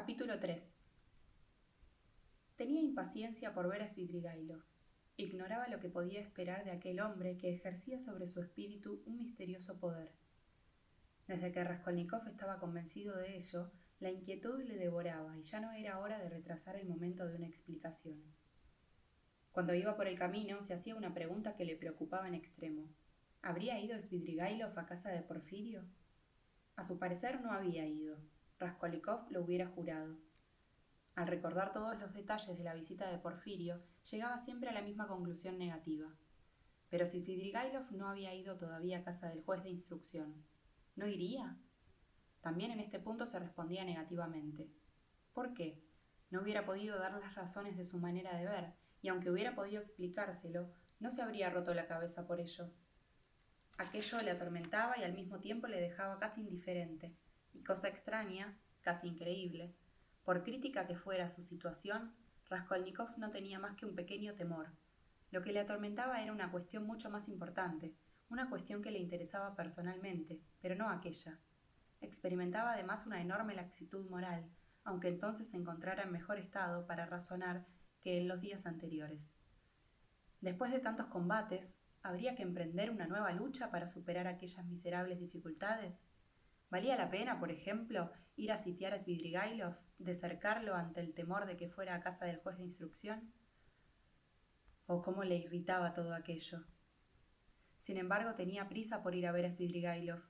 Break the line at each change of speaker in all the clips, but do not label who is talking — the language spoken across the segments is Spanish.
Capítulo 3 Tenía impaciencia por ver a Svidrigailov. Ignoraba lo que podía esperar de aquel hombre que ejercía sobre su espíritu un misterioso poder. Desde que Raskolnikov estaba convencido de ello, la inquietud le devoraba y ya no era hora de retrasar el momento de una explicación. Cuando iba por el camino, se hacía una pregunta que le preocupaba en extremo. ¿Habría ido Svidrigailov a casa de Porfirio? A su parecer no había ido. Raskolnikov lo hubiera jurado. Al recordar todos los detalles de la visita de Porfirio, llegaba siempre a la misma conclusión negativa. Pero si Svidrigailov no había ido todavía a casa del juez de instrucción, ¿no iría? También en este punto se respondía negativamente. ¿Por qué? No hubiera podido dar las razones de su manera de ver, y aunque hubiera podido explicárselo, no se habría roto la cabeza por ello. Aquello le atormentaba y al mismo tiempo le dejaba casi indiferente, y cosa extraña, casi increíble, por crítica que fuera su situación, Raskolnikov no tenía más que un pequeño temor. Lo que le atormentaba era una cuestión mucho más importante, una cuestión que le interesaba personalmente, pero no aquella. Experimentaba además una enorme laxitud moral, aunque entonces se encontrara en mejor estado para razonar que en los días anteriores. Después de tantos combates, ¿habría que emprender una nueva lucha para superar aquellas miserables dificultades? ¿Valía la pena, por ejemplo, ir a sitiar a Svidrigailov, de cercarlo ante el temor de que fuera a casa del juez de instrucción? ¿O cómo le irritaba todo aquello? Sin embargo, tenía prisa por ir a ver a Svidrigailov.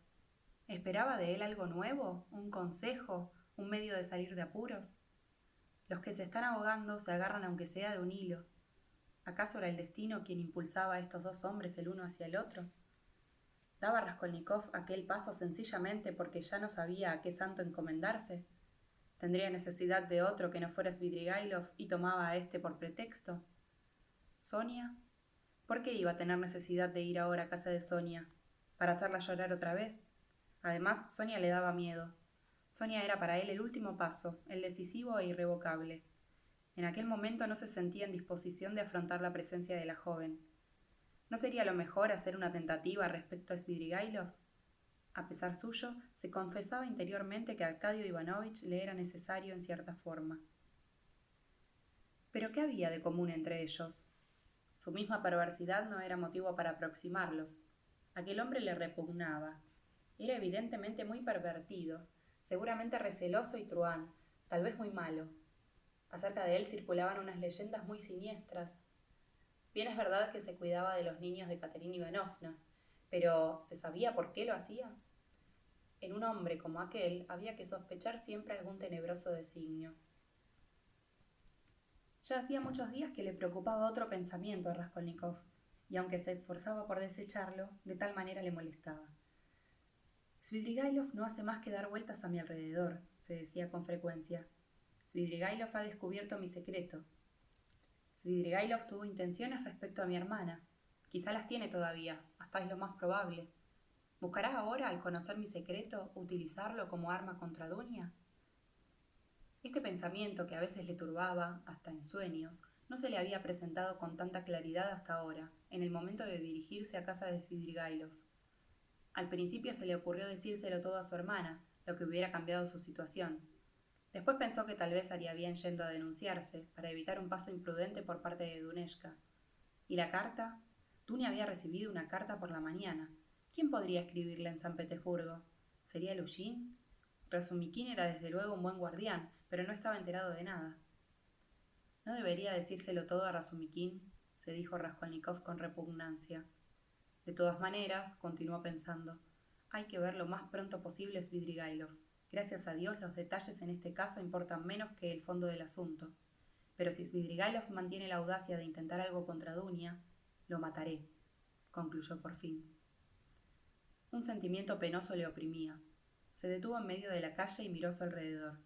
¿Esperaba de él algo nuevo? ¿Un consejo? ¿Un medio de salir de apuros? Los que se están ahogando se agarran aunque sea de un hilo. ¿Acaso era el destino quien impulsaba a estos dos hombres el uno hacia el otro? ¿Daba Raskolnikov aquel paso sencillamente porque ya no sabía a qué santo encomendarse? ¿Tendría necesidad de otro que no fuera Svidrigailov y tomaba a éste por pretexto? ¿Sonia? ¿Por qué iba a tener necesidad de ir ahora a casa de Sonia? ¿Para hacerla llorar otra vez? Además, Sonia le daba miedo. Sonia era para él el último paso, el decisivo e irrevocable. En aquel momento no se sentía en disposición de afrontar la presencia de la joven. ¿No sería lo mejor hacer una tentativa respecto a Svidrigailov? A pesar suyo, se confesaba interiormente que Arcadio Ivanovich le era necesario en cierta forma. Pero ¿qué había de común entre ellos? Su misma perversidad no era motivo para aproximarlos. Aquel hombre le repugnaba. Era evidentemente muy pervertido, seguramente receloso y truán, tal vez muy malo. Acerca de él circulaban unas leyendas muy siniestras. Bien es verdad que se cuidaba de los niños de Caterina Ivanovna, pero ¿se sabía por qué lo hacía? En un hombre como aquel había que sospechar siempre algún tenebroso designio. Ya hacía muchos días que le preocupaba otro pensamiento a Raskolnikov, y aunque se esforzaba por desecharlo, de tal manera le molestaba. Svidrigailov no hace más que dar vueltas a mi alrededor, se decía con frecuencia. Svidrigailov ha descubierto mi secreto. Svidrigailov tuvo intenciones respecto a mi hermana. Quizá las tiene todavía, hasta es lo más probable. ¿Buscará ahora, al conocer mi secreto, utilizarlo como arma contra Dunia? Este pensamiento, que a veces le turbaba, hasta en sueños, no se le había presentado con tanta claridad hasta ahora, en el momento de dirigirse a casa de Svidrigailov. Al principio se le ocurrió decírselo todo a su hermana, lo que hubiera cambiado su situación. Después pensó que tal vez haría bien yendo a denunciarse, para evitar un paso imprudente por parte de Duneshka. ¿Y la carta? Dunia había recibido una carta por la mañana. ¿Quién podría escribirla en San Petersburgo? ¿Sería Lushin? Razumikin era desde luego un buen guardián, pero no estaba enterado de nada. ¿No debería decírselo todo a Razumikin? se dijo Raskolnikov con repugnancia. De todas maneras, continuó pensando, hay que ver lo más pronto posible Svidrigailov. Gracias a Dios, los detalles en este caso importan menos que el fondo del asunto. Pero si Svidrigailov mantiene la audacia de intentar algo contra Dunia, lo mataré, concluyó por fin. Un sentimiento penoso le oprimía. Se detuvo en medio de la calle y miró a su alrededor.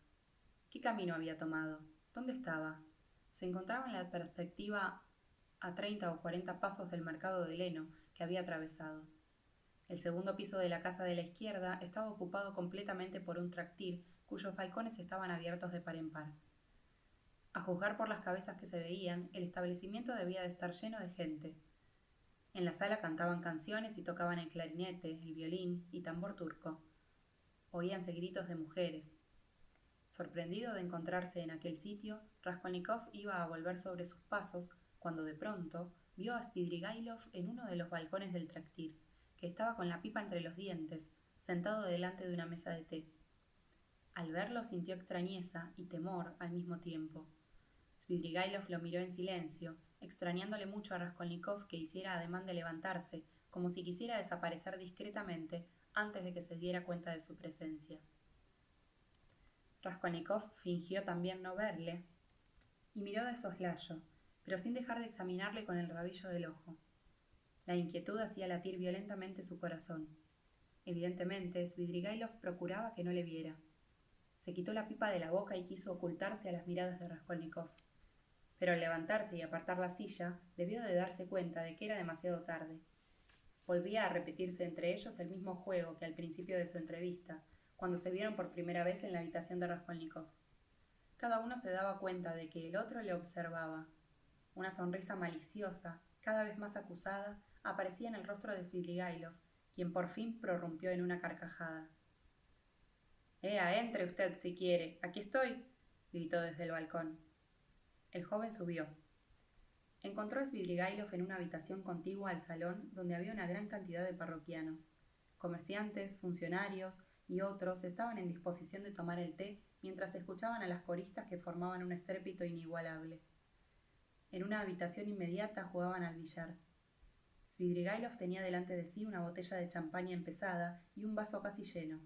¿Qué camino había tomado? ¿Dónde estaba? Se encontraba en la perspectiva a treinta o cuarenta pasos del mercado de Leno, que había atravesado. El segundo piso de la casa de la izquierda estaba ocupado completamente por un tractil cuyos balcones estaban abiertos de par en par. A juzgar por las cabezas que se veían, el establecimiento debía de estar lleno de gente. En la sala cantaban canciones y tocaban el clarinete, el violín y tambor turco. Oíanse gritos de mujeres. Sorprendido de encontrarse en aquel sitio, Raskolnikov iba a volver sobre sus pasos cuando de pronto vio a Svidrigailov en uno de los balcones del tractir, que estaba con la pipa entre los dientes, sentado delante de una mesa de té. Al verlo sintió extrañeza y temor al mismo tiempo. Svidrigailov lo miró en silencio, extrañándole mucho a Raskolnikov que hiciera ademán de levantarse, como si quisiera desaparecer discretamente antes de que se diera cuenta de su presencia. Raskolnikov fingió también no verle y miró de soslayo, pero sin dejar de examinarle con el rabillo del ojo. La inquietud hacía latir violentamente su corazón. Evidentemente, Svidrigailov procuraba que no le viera. Se quitó la pipa de la boca y quiso ocultarse a las miradas de Raskolnikov. Pero al levantarse y apartar la silla, debió de darse cuenta de que era demasiado tarde. Volvía a repetirse entre ellos el mismo juego que al principio de su entrevista, cuando se vieron por primera vez en la habitación de Raskolnikov. Cada uno se daba cuenta de que el otro le observaba. Una sonrisa maliciosa, cada vez más acusada, aparecía en el rostro de Svidrigailov, quien por fin prorrumpió en una carcajada. Ea, entre usted si quiere. Aquí estoy, gritó desde el balcón. El joven subió. Encontró a Svidrigailov en una habitación contigua al salón donde había una gran cantidad de parroquianos. Comerciantes, funcionarios y otros estaban en disposición de tomar el té mientras escuchaban a las coristas que formaban un estrépito inigualable. En una habitación inmediata jugaban al billar. Svidrigailov tenía delante de sí una botella de champaña empezada y un vaso casi lleno.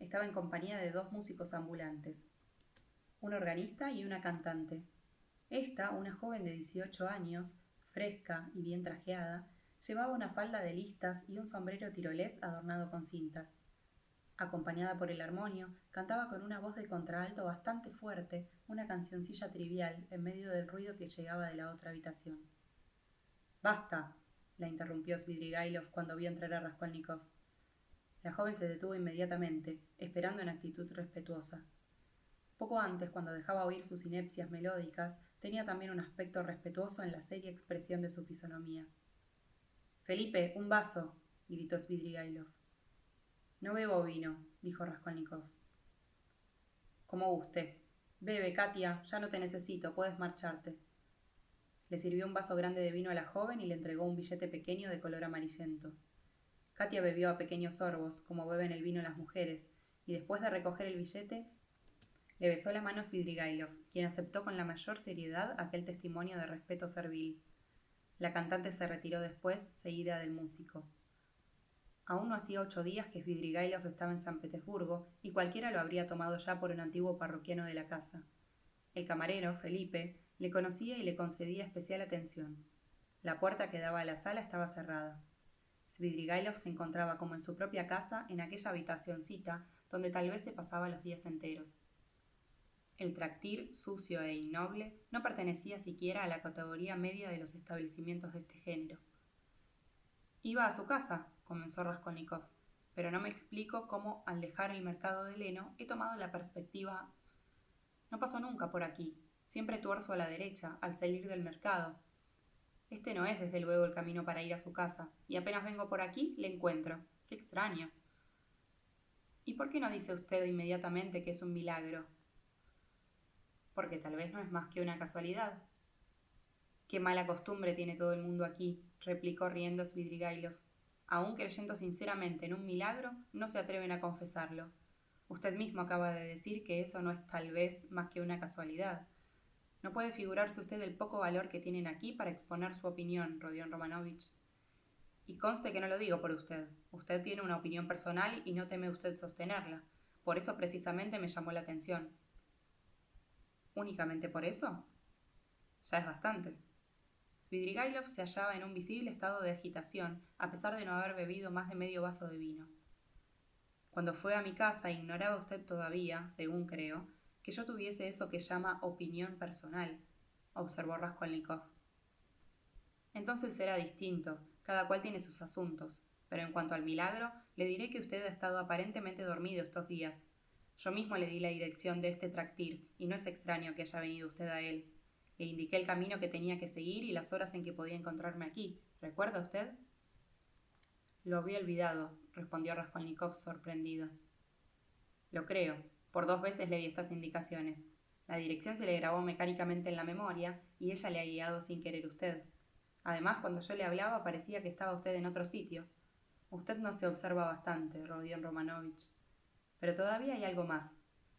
Estaba en compañía de dos músicos ambulantes, un organista y una cantante. Esta, una joven de 18 años, fresca y bien trajeada, llevaba una falda de listas y un sombrero tirolés adornado con cintas. Acompañada por el armonio, cantaba con una voz de contralto bastante fuerte una cancioncilla trivial en medio del ruido que llegaba de la otra habitación. Basta, la interrumpió Svidrigailov cuando vio entrar a Raskolnikov. La joven se detuvo inmediatamente, esperando en actitud respetuosa. Poco antes, cuando dejaba oír sus inepcias melódicas, tenía también un aspecto respetuoso en la seria expresión de su fisonomía. Felipe, un vaso, gritó Svidrigailov. No bebo vino, dijo Raskolnikov. Como guste. Bebe, Katia, ya no te necesito, puedes marcharte. Le sirvió un vaso grande de vino a la joven y le entregó un billete pequeño de color amarillento. Katia bebió a pequeños sorbos, como beben el vino las mujeres, y después de recoger el billete, le besó la mano a Svidrigailov, quien aceptó con la mayor seriedad aquel testimonio de respeto servil. La cantante se retiró después, seguida del músico. Aún no hacía ocho días que Svidrigailov estaba en San Petersburgo, y cualquiera lo habría tomado ya por un antiguo parroquiano de la casa. El camarero, Felipe, le conocía y le concedía especial atención. La puerta que daba a la sala estaba cerrada. Svidrigailov se encontraba como en su propia casa en aquella habitacioncita donde tal vez se pasaba los días enteros. El tractir, sucio e innoble, no pertenecía siquiera a la categoría media de los establecimientos de este género. Iba a su casa, comenzó Raskolnikov, pero no me explico cómo, al dejar el mercado de Leno, he tomado la perspectiva. No paso nunca por aquí, siempre tuerzo a la derecha, al salir del mercado, este no es desde luego el camino para ir a su casa, y apenas vengo por aquí le encuentro. Qué extraño. ¿Y por qué no dice usted inmediatamente que es un milagro? Porque tal vez no es más que una casualidad. Qué mala costumbre tiene todo el mundo aquí, replicó riendo Svidrigailov. Aún creyendo sinceramente en un milagro, no se atreven a confesarlo. Usted mismo acaba de decir que eso no es tal vez más que una casualidad. No puede figurarse usted el poco valor que tienen aquí para exponer su opinión, Rodion Romanovich. Y conste que no lo digo por usted. Usted tiene una opinión personal y no teme usted sostenerla. Por eso precisamente me llamó la atención. ¿Únicamente por eso? Ya es bastante. Svidrigailov se hallaba en un visible estado de agitación, a pesar de no haber bebido más de medio vaso de vino. Cuando fue a mi casa ignoraba usted todavía, según creo, que yo tuviese eso que llama opinión personal, observó Raskolnikov. Entonces era distinto, cada cual tiene sus asuntos, pero en cuanto al milagro, le diré que usted ha estado aparentemente dormido estos días. Yo mismo le di la dirección de este tractir, y no es extraño que haya venido usted a él. Le indiqué el camino que tenía que seguir y las horas en que podía encontrarme aquí. ¿Recuerda usted? Lo había olvidado, respondió Raskolnikov sorprendido. Lo creo, Por dos veces le di estas indicaciones. La dirección se le grabó mecánicamente en la memoria y ella le ha guiado sin querer usted. Además, cuando yo le hablaba parecía que estaba usted en otro sitio. Usted no se observa bastante, Rodion Romanovich. Pero todavía hay algo más.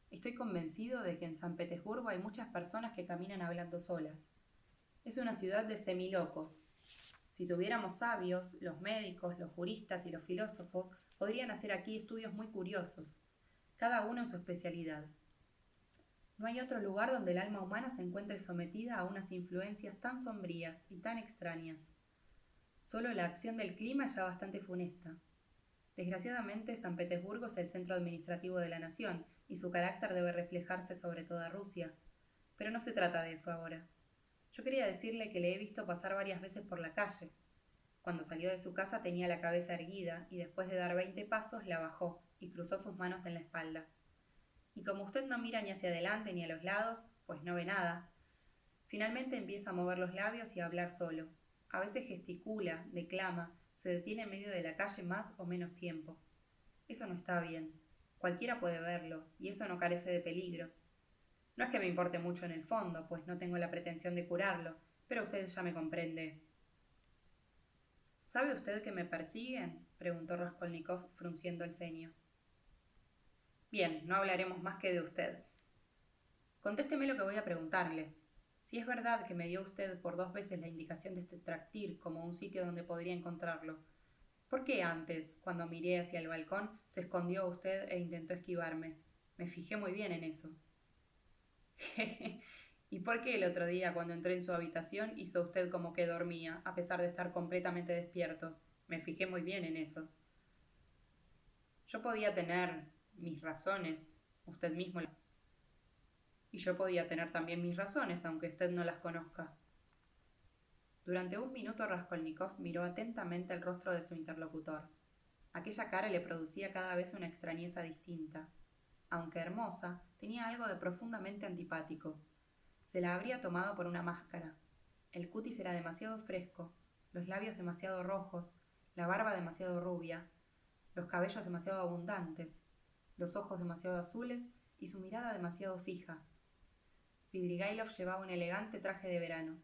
Estoy convencido de que en San Petersburgo hay muchas personas que caminan hablando solas. Es una ciudad de semilocos. Si tuviéramos sabios, los médicos, los juristas y los filósofos podrían hacer aquí estudios muy curiosos, cada uno en su especialidad. No hay otro lugar donde el alma humana se encuentre sometida a unas influencias tan sombrías y tan extrañas. Solo la acción del clima es ya bastante funesta. Desgraciadamente, San Petersburgo es el centro administrativo de la nación y su carácter debe reflejarse sobre toda Rusia. Pero no se trata de eso ahora. Yo quería decirle que le he visto pasar varias veces por la calle. Cuando salió de su casa tenía la cabeza erguida y después de dar veinte pasos la bajó y cruzó sus manos en la espalda. Y como usted no mira ni hacia adelante ni a los lados, pues no ve nada, finalmente empieza a mover los labios y a hablar solo. A veces gesticula, declama, se detiene en medio de la calle más o menos tiempo. Eso no está bien. Cualquiera puede verlo, y eso no carece de peligro. No es que me importe mucho en el fondo, pues no tengo la pretensión de curarlo, pero usted ya me comprende. ¿Sabe usted que me persiguen? preguntó Raskolnikov frunciendo el ceño. Bien, no hablaremos más que de usted. Contésteme lo que voy a preguntarle. Si es verdad que me dio usted por dos veces la indicación de este tractir como un sitio donde podría encontrarlo, ¿por qué antes, cuando miré hacia el balcón, se escondió usted e intentó esquivarme? Me fijé muy bien en eso. ¿Y por qué el otro día, cuando entré en su habitación, hizo usted como que dormía, a pesar de estar completamente despierto? Me fijé muy bien en eso. Yo podía tener mis razones, usted mismo. Y yo podía tener también mis razones, aunque usted no las conozca. Durante un minuto Raskolnikov miró atentamente el rostro de su interlocutor. Aquella cara le producía cada vez una extrañeza distinta. Aunque hermosa, tenía algo de profundamente antipático. Se la habría tomado por una máscara. El cutis era demasiado fresco, los labios demasiado rojos, la barba demasiado rubia, los cabellos demasiado abundantes, los ojos demasiado azules y su mirada demasiado fija. Svidrigailov llevaba un elegante traje de verano.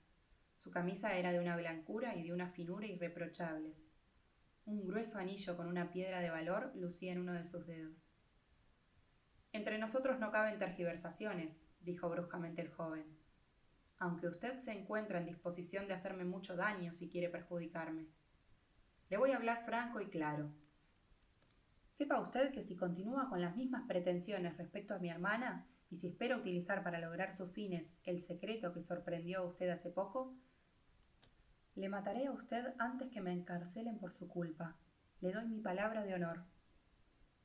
Su camisa era de una blancura y de una finura irreprochables. Un grueso anillo con una piedra de valor lucía en uno de sus dedos. Entre nosotros no caben tergiversaciones, dijo bruscamente el joven. Aunque usted se encuentra en disposición de hacerme mucho daño si quiere perjudicarme. Le voy a hablar franco y claro. Sepa usted que si continúa con las mismas pretensiones respecto a mi hermana, y si espera utilizar para lograr sus fines el secreto que sorprendió a usted hace poco, le mataré a usted antes que me encarcelen por su culpa. Le doy mi palabra de honor.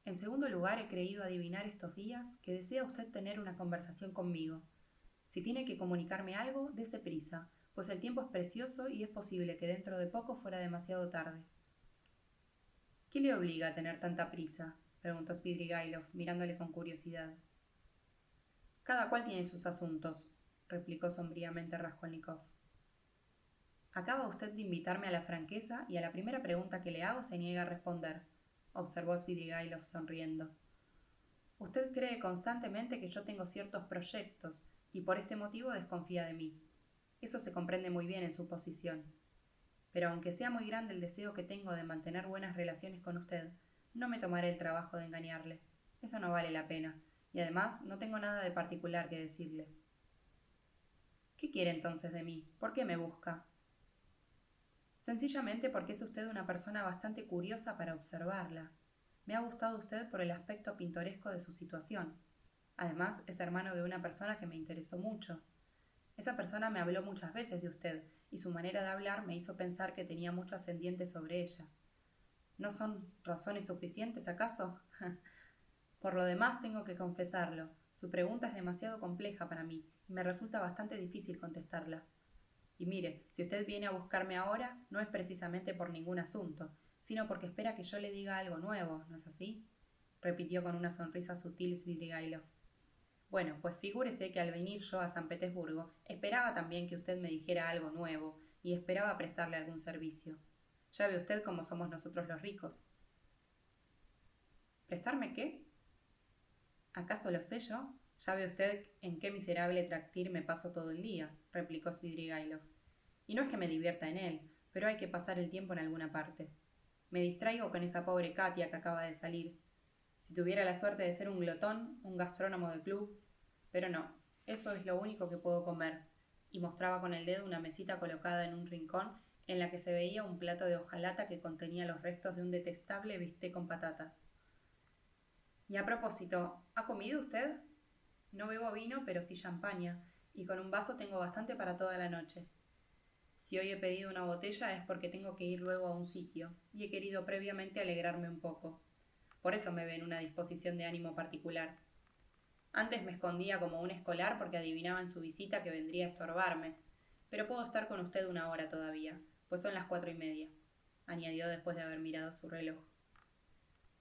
En segundo lugar, he creído adivinar estos días que desea usted tener una conversación conmigo. Si tiene que comunicarme algo, dése prisa, pues el tiempo es precioso y es posible que dentro de poco fuera demasiado tarde. ¿Qué le obliga a tener tanta prisa? preguntó Svidrigailov, mirándole con curiosidad. Cada cual tiene sus asuntos, replicó sombríamente Raskolnikov. Acaba usted de invitarme a la franqueza y a la primera pregunta que le hago se niega a responder, observó Svidrigailov sonriendo. Usted cree constantemente que yo tengo ciertos proyectos y por este motivo desconfía de mí. Eso se comprende muy bien en su posición pero aunque sea muy grande el deseo que tengo de mantener buenas relaciones con usted, no me tomaré el trabajo de engañarle. Eso no vale la pena, y además no tengo nada de particular que decirle. ¿Qué quiere entonces de mí? ¿Por qué me busca? Sencillamente porque es usted una persona bastante curiosa para observarla. Me ha gustado usted por el aspecto pintoresco de su situación. Además, es hermano de una persona que me interesó mucho. Esa persona me habló muchas veces de usted y su manera de hablar me hizo pensar que tenía mucho ascendiente sobre ella. ¿No son razones suficientes, acaso? Por lo demás, tengo que confesarlo. Su pregunta es demasiado compleja para mí y me resulta bastante difícil contestarla. Y mire, si usted viene a buscarme ahora, no es precisamente por ningún asunto, sino porque espera que yo le diga algo nuevo, ¿no es así? repitió con una sonrisa sutil Svidrigailov. Bueno, pues figúrese que al venir yo a San Petersburgo esperaba también que usted me dijera algo nuevo y esperaba prestarle algún servicio. Ya ve usted cómo somos nosotros los ricos. ¿Prestarme qué? ¿Acaso lo sé yo? Ya ve usted en qué miserable tractir me paso todo el día, replicó Svidrigailov. Y no es que me divierta en él, pero hay que pasar el tiempo en alguna parte. Me distraigo con esa pobre Katia que acaba de salir. Si tuviera la suerte de ser un glotón, un gastrónomo de club. Pero no, eso es lo único que puedo comer. Y mostraba con el dedo una mesita colocada en un rincón en la que se veía un plato de hojalata que contenía los restos de un detestable bistec con patatas. Y a propósito, ¿ha comido usted? No bebo vino, pero sí champaña, y con un vaso tengo bastante para toda la noche. Si hoy he pedido una botella es porque tengo que ir luego a un sitio, y he querido previamente alegrarme un poco. Por eso me ve en una disposición de ánimo particular. Antes me escondía como un escolar porque adivinaba en su visita que vendría a estorbarme, pero puedo estar con usted una hora todavía, pues son las cuatro y media, añadió después de haber mirado su reloj.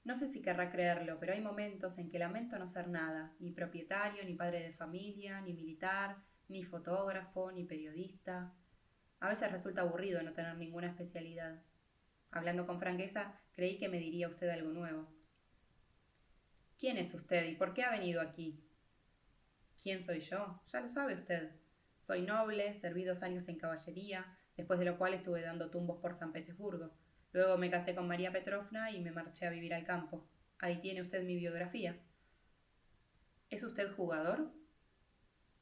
No sé si querrá creerlo, pero hay momentos en que lamento no ser nada, ni propietario, ni padre de familia, ni militar, ni fotógrafo, ni periodista. A veces resulta aburrido no tener ninguna especialidad. Hablando con franqueza, creí que me diría usted algo nuevo. ¿Quién es usted y por qué ha venido aquí? ¿Quién soy yo? Ya lo sabe usted. Soy noble, serví dos años en caballería, después de lo cual estuve dando tumbos por San Petersburgo. Luego me casé con María Petrovna y me marché a vivir al campo. Ahí tiene usted mi biografía. ¿Es usted jugador?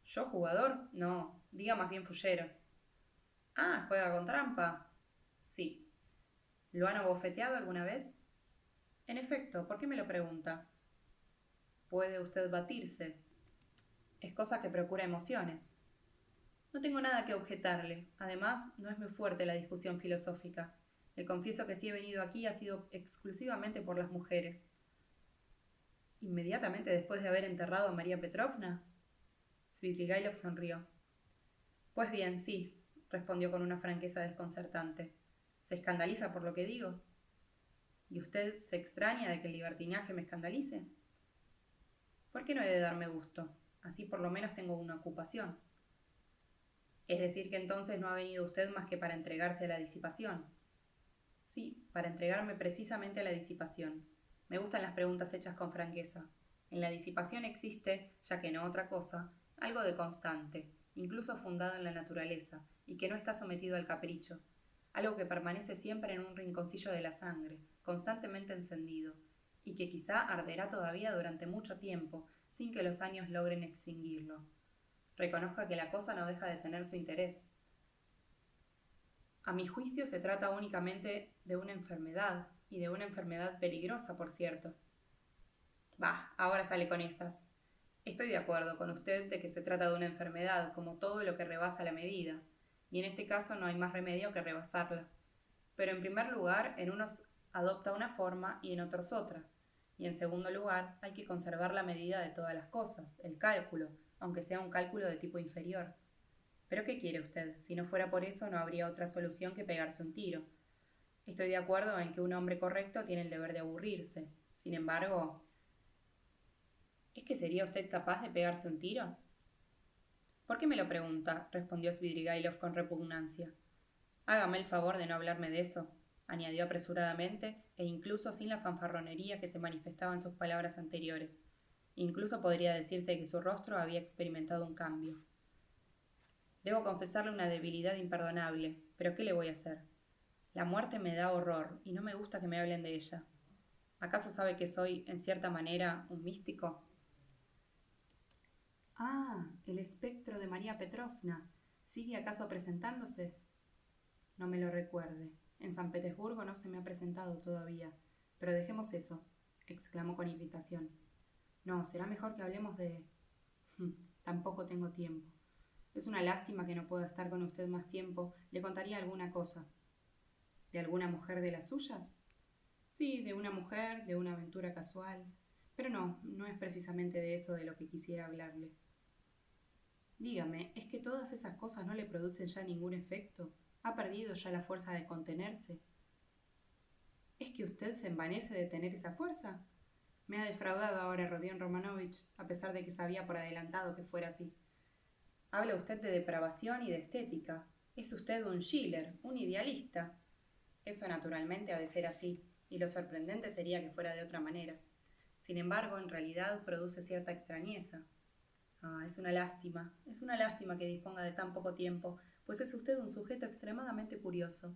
¿Yo jugador? No, diga más bien fullero. Ah, juega con trampa. Sí. ¿Lo han abofeteado alguna vez? En efecto, ¿por qué me lo pregunta? Puede usted batirse. Es cosa que procura emociones. No tengo nada que objetarle. Además, no es muy fuerte la discusión filosófica. Le confieso que si he venido aquí ha sido exclusivamente por las mujeres. ¿Inmediatamente después de haber enterrado a María Petrovna? Svidrigailov sonrió. Pues bien, sí, respondió con una franqueza desconcertante. ¿Se escandaliza por lo que digo? ¿Y usted se extraña de que el libertinaje me escandalice? ¿Por qué no he de darme gusto? Así por lo menos tengo una ocupación. Es decir, que entonces no ha venido usted más que para entregarse a la disipación. Sí, para entregarme precisamente a la disipación. Me gustan las preguntas hechas con franqueza. En la disipación existe, ya que no otra cosa, algo de constante, incluso fundado en la naturaleza, y que no está sometido al capricho, algo que permanece siempre en un rinconcillo de la sangre, constantemente encendido, y que quizá arderá todavía durante mucho tiempo, sin que los años logren extinguirlo. Reconozca que la cosa no deja de tener su interés. A mi juicio se trata únicamente de una enfermedad, y de una enfermedad peligrosa, por cierto. Bah, ahora sale con esas. Estoy de acuerdo con usted de que se trata de una enfermedad, como todo lo que rebasa la medida, y en este caso no hay más remedio que rebasarla. Pero en primer lugar, en unos adopta una forma y en otros otra. Y en segundo lugar, hay que conservar la medida de todas las cosas, el cálculo, aunque sea un cálculo de tipo inferior. Pero ¿qué quiere usted? Si no fuera por eso, no habría otra solución que pegarse un tiro. Estoy de acuerdo en que un hombre correcto tiene el deber de aburrirse. Sin embargo, ¿es que sería usted capaz de pegarse un tiro? ¿Por qué me lo pregunta? respondió Svidrigailov con repugnancia. Hágame el favor de no hablarme de eso, añadió apresuradamente e incluso sin la fanfarronería que se manifestaba en sus palabras anteriores. Incluso podría decirse que su rostro había experimentado un cambio. Debo confesarle una debilidad imperdonable, pero ¿qué le voy a hacer? La muerte me da horror y no me gusta que me hablen de ella. ¿Acaso sabe que soy, en cierta manera, un místico? Ah, el espectro de María Petrovna. ¿Sigue acaso presentándose? No me lo recuerde. En San Petersburgo no se me ha presentado todavía. Pero dejemos eso, exclamó con irritación. No, será mejor que hablemos de... Hm, tampoco tengo tiempo. Es una lástima que no pueda estar con usted más tiempo. Le contaría alguna cosa. ¿De alguna mujer de las suyas? Sí, de una mujer, de una aventura casual. Pero no, no es precisamente de eso de lo que quisiera hablarle. Dígame, ¿es que todas esas cosas no le producen ya ningún efecto? ¿Ha perdido ya la fuerza de contenerse? ¿Es que usted se envanece de tener esa fuerza? Me ha defraudado ahora Rodion Romanovich, a pesar de que sabía por adelantado que fuera así. Habla usted de depravación y de estética. Es usted un Schiller, un idealista. Eso naturalmente ha de ser así, y lo sorprendente sería que fuera de otra manera. Sin embargo, en realidad produce cierta extrañeza. Ah, es una lástima, es una lástima que disponga de tan poco tiempo, pues es usted un sujeto extremadamente curioso.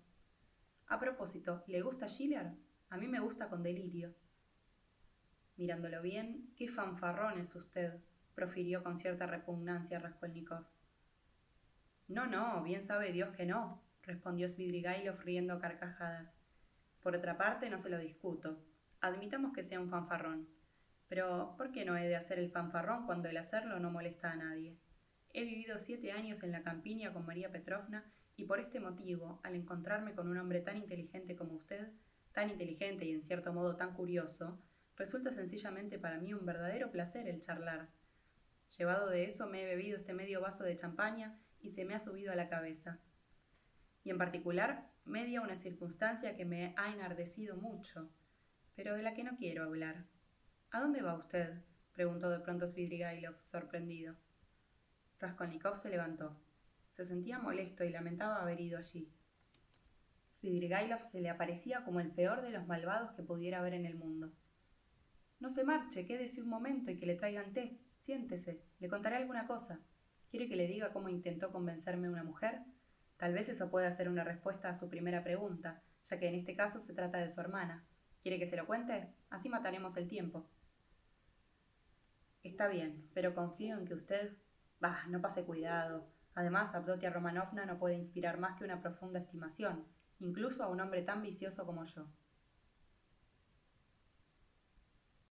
A propósito, ¿le gusta Schiller? A mí me gusta con delirio. Mirándolo bien, qué fanfarrón es usted, profirió con cierta repugnancia Raskolnikov. No, no, bien sabe Dios que no, respondió Svidrigailov riendo carcajadas. Por otra parte, no se lo discuto. Admitamos que sea un fanfarrón. Pero, ¿por qué no he de hacer el fanfarrón cuando el hacerlo no molesta a nadie? He vivido siete años en la campiña con María Petrovna y por este motivo, al encontrarme con un hombre tan inteligente como usted, tan inteligente y en cierto modo tan curioso, resulta sencillamente para mí un verdadero placer el charlar. Llevado de eso me he bebido este medio vaso de champaña y se me ha subido a la cabeza. Y en particular, media una circunstancia que me ha enardecido mucho, pero de la que no quiero hablar. ¿A dónde va usted? preguntó de pronto Svidrigailov, sorprendido. Raskolnikov se levantó. Se sentía molesto y lamentaba haber ido allí. Svidrigailov se le aparecía como el peor de los malvados que pudiera haber en el mundo. No se marche, quédese un momento y que le traigan té. Siéntese, le contaré alguna cosa. ¿Quiere que le diga cómo intentó convencerme una mujer? Tal vez eso pueda ser una respuesta a su primera pregunta, ya que en este caso se trata de su hermana. ¿Quiere que se lo cuente? Así mataremos el tiempo. Está bien, pero confío en que usted... Bah, no pase cuidado. Además, Abdotia Romanovna no puede inspirar más que una profunda estimación, incluso a un hombre tan vicioso como yo.